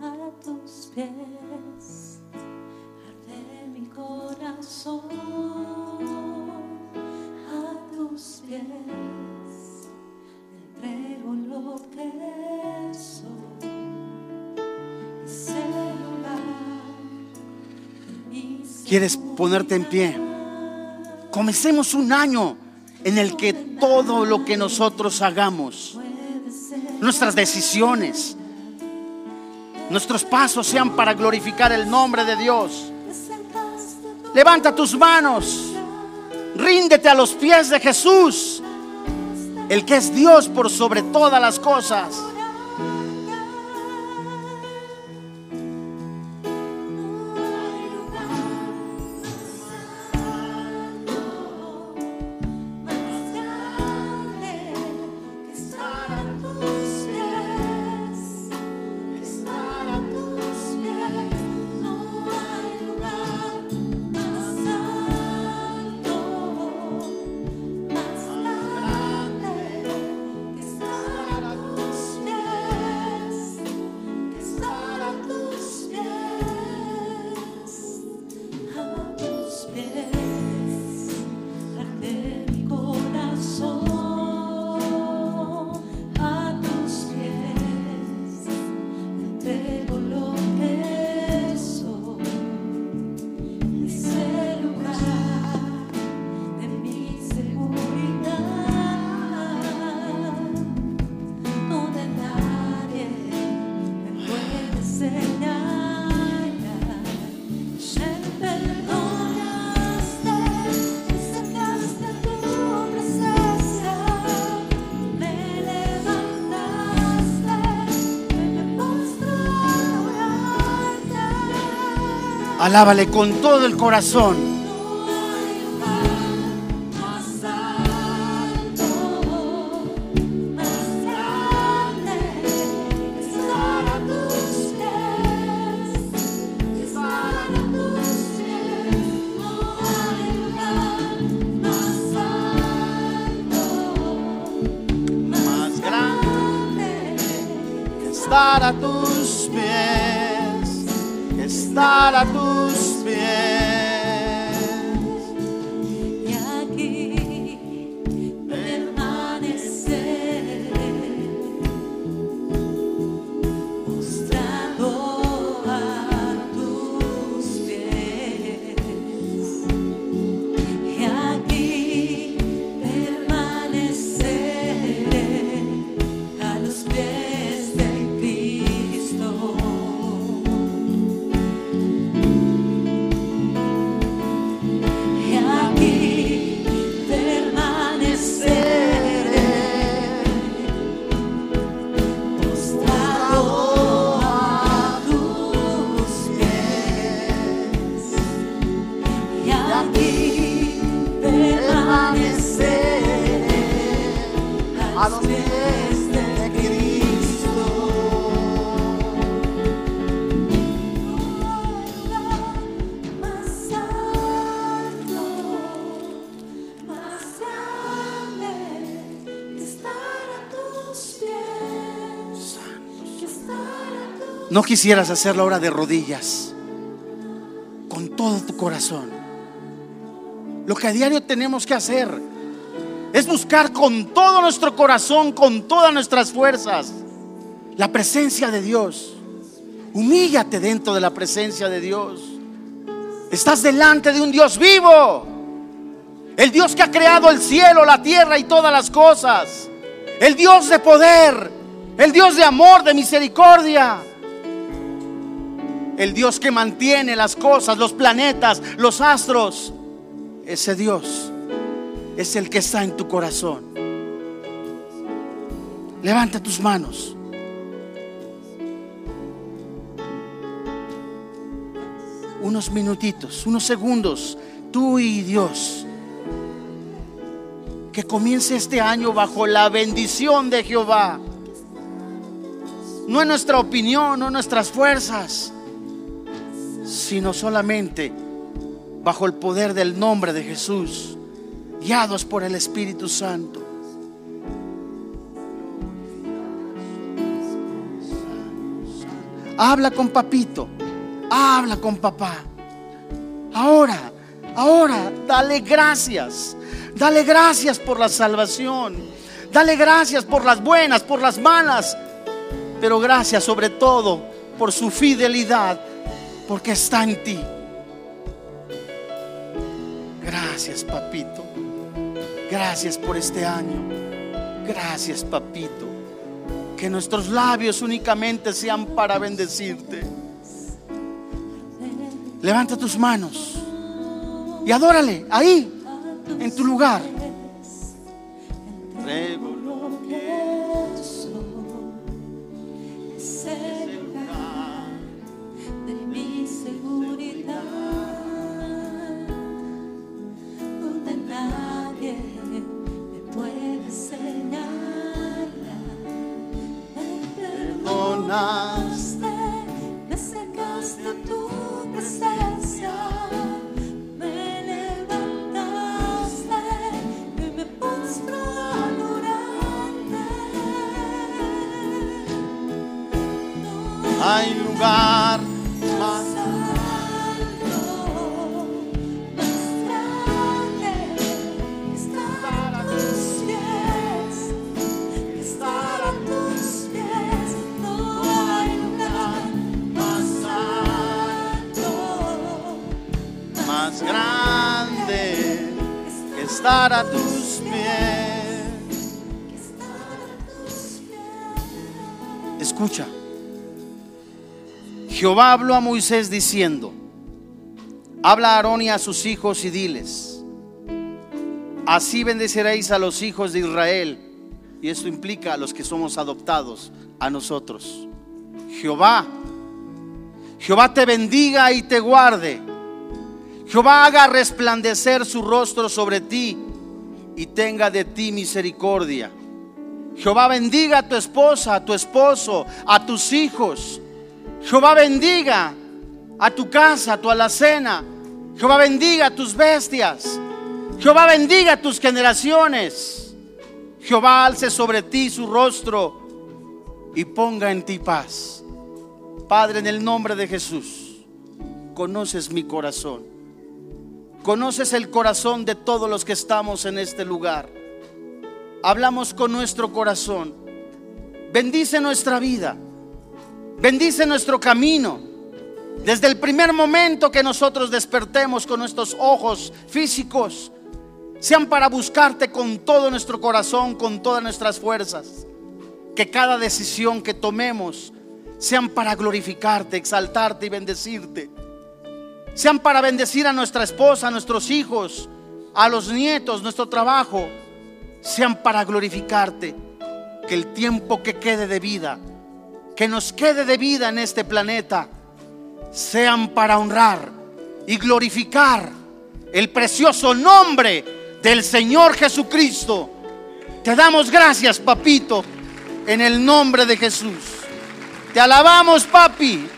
A tus pies arde mi corazón, a tus pies entrego lo que soy. De mi ¿Quieres ponerte en pie? Comencemos un año en el que todo lo que nosotros hagamos, nuestras decisiones, nuestros pasos sean para glorificar el nombre de Dios. Levanta tus manos, ríndete a los pies de Jesús, el que es Dios por sobre todas las cosas. Alábale con todo el corazón. Quisieras hacerlo ahora de rodillas, con todo tu corazón. Lo que a diario tenemos que hacer es buscar con todo nuestro corazón, con todas nuestras fuerzas, la presencia de Dios. Humíllate dentro de la presencia de Dios. Estás delante de un Dios vivo. El Dios que ha creado el cielo, la tierra y todas las cosas. El Dios de poder. El Dios de amor, de misericordia. El Dios que mantiene las cosas, los planetas, los astros. Ese Dios es el que está en tu corazón. Levanta tus manos. Unos minutitos, unos segundos, tú y Dios. Que comience este año bajo la bendición de Jehová. No en nuestra opinión, no nuestras fuerzas, sino solamente bajo el poder del nombre de Jesús, guiados por el Espíritu Santo. Habla con papito, habla con papá. Ahora, ahora, dale gracias. Dale gracias por la salvación. Dale gracias por las buenas, por las malas. Pero gracias sobre todo por su fidelidad, porque está en ti. Gracias, papito. Gracias por este año. Gracias, papito. Que nuestros labios únicamente sean para bendecirte. Levanta tus manos y adórale ahí, en tu lugar. Me sacaste tu presencia, me levantaste me Hay lugar estar a tus pies. Escucha. Jehová habló a Moisés diciendo, habla a Aarón y a sus hijos y diles, así bendeciréis a los hijos de Israel. Y esto implica a los que somos adoptados, a nosotros. Jehová, Jehová te bendiga y te guarde. Jehová haga resplandecer su rostro sobre ti y tenga de ti misericordia. Jehová bendiga a tu esposa, a tu esposo, a tus hijos. Jehová bendiga a tu casa, a tu alacena. Jehová bendiga a tus bestias. Jehová bendiga a tus generaciones. Jehová alce sobre ti su rostro y ponga en ti paz. Padre, en el nombre de Jesús, conoces mi corazón. Conoces el corazón de todos los que estamos en este lugar. Hablamos con nuestro corazón. Bendice nuestra vida. Bendice nuestro camino. Desde el primer momento que nosotros despertemos con nuestros ojos físicos, sean para buscarte con todo nuestro corazón, con todas nuestras fuerzas. Que cada decisión que tomemos sean para glorificarte, exaltarte y bendecirte. Sean para bendecir a nuestra esposa, a nuestros hijos, a los nietos, nuestro trabajo. Sean para glorificarte. Que el tiempo que quede de vida, que nos quede de vida en este planeta, sean para honrar y glorificar el precioso nombre del Señor Jesucristo, Te damos gracias, papito, en el nombre de Jesús. Te alabamos, papi.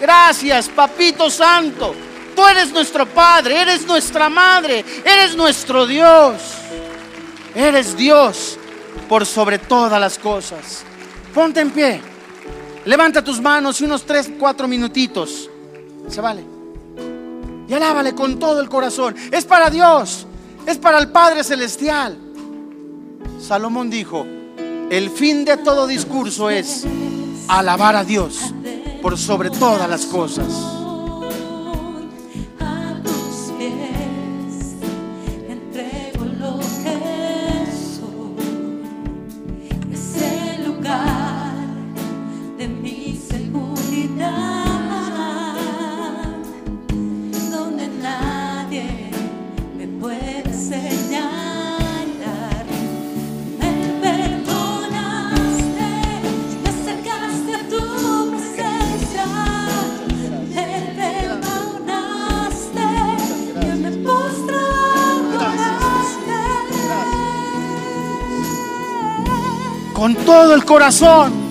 Gracias, papito santo. Tú eres nuestro Padre, eres nuestra Madre, eres nuestro Dios. Eres Dios por sobre todas las cosas. Ponte en pie. Levanta tus manos y unos tres, cuatro minutitos. Se vale. Y alábale con todo el corazón. Es para Dios. Es para el Padre Celestial. Salomón dijo, el fin de todo discurso es alabar a Dios por sobre todas las cosas. Con todo el corazón.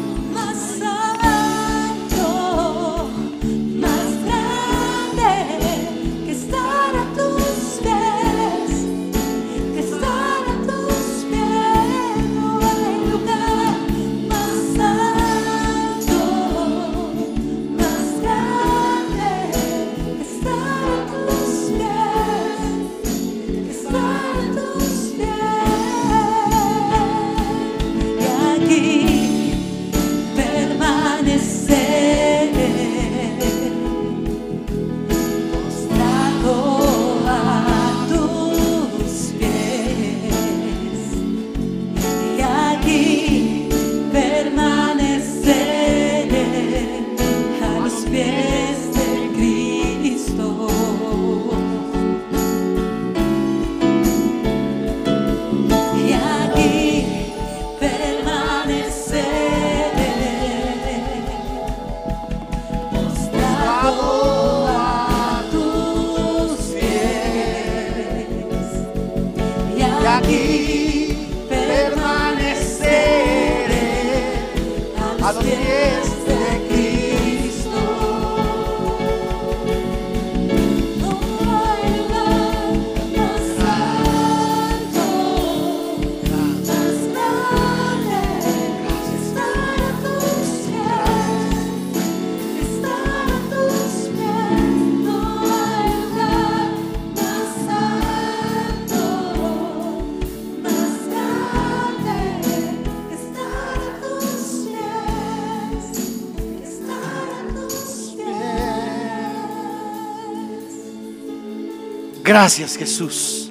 Gracias Jesús.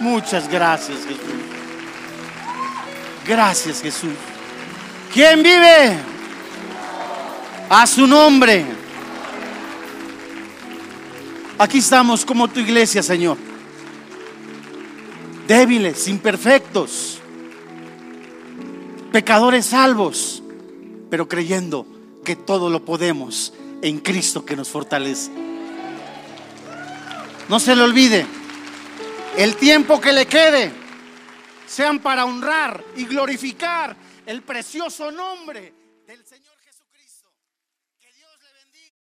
Muchas gracias Jesús. Gracias Jesús. ¿Quién vive? A su nombre. Aquí estamos como tu iglesia, Señor. Débiles, imperfectos, pecadores salvos, pero creyendo que todo lo podemos en Cristo que nos fortalece. No se le olvide, el tiempo que le quede sean para honrar y glorificar el precioso nombre del Señor.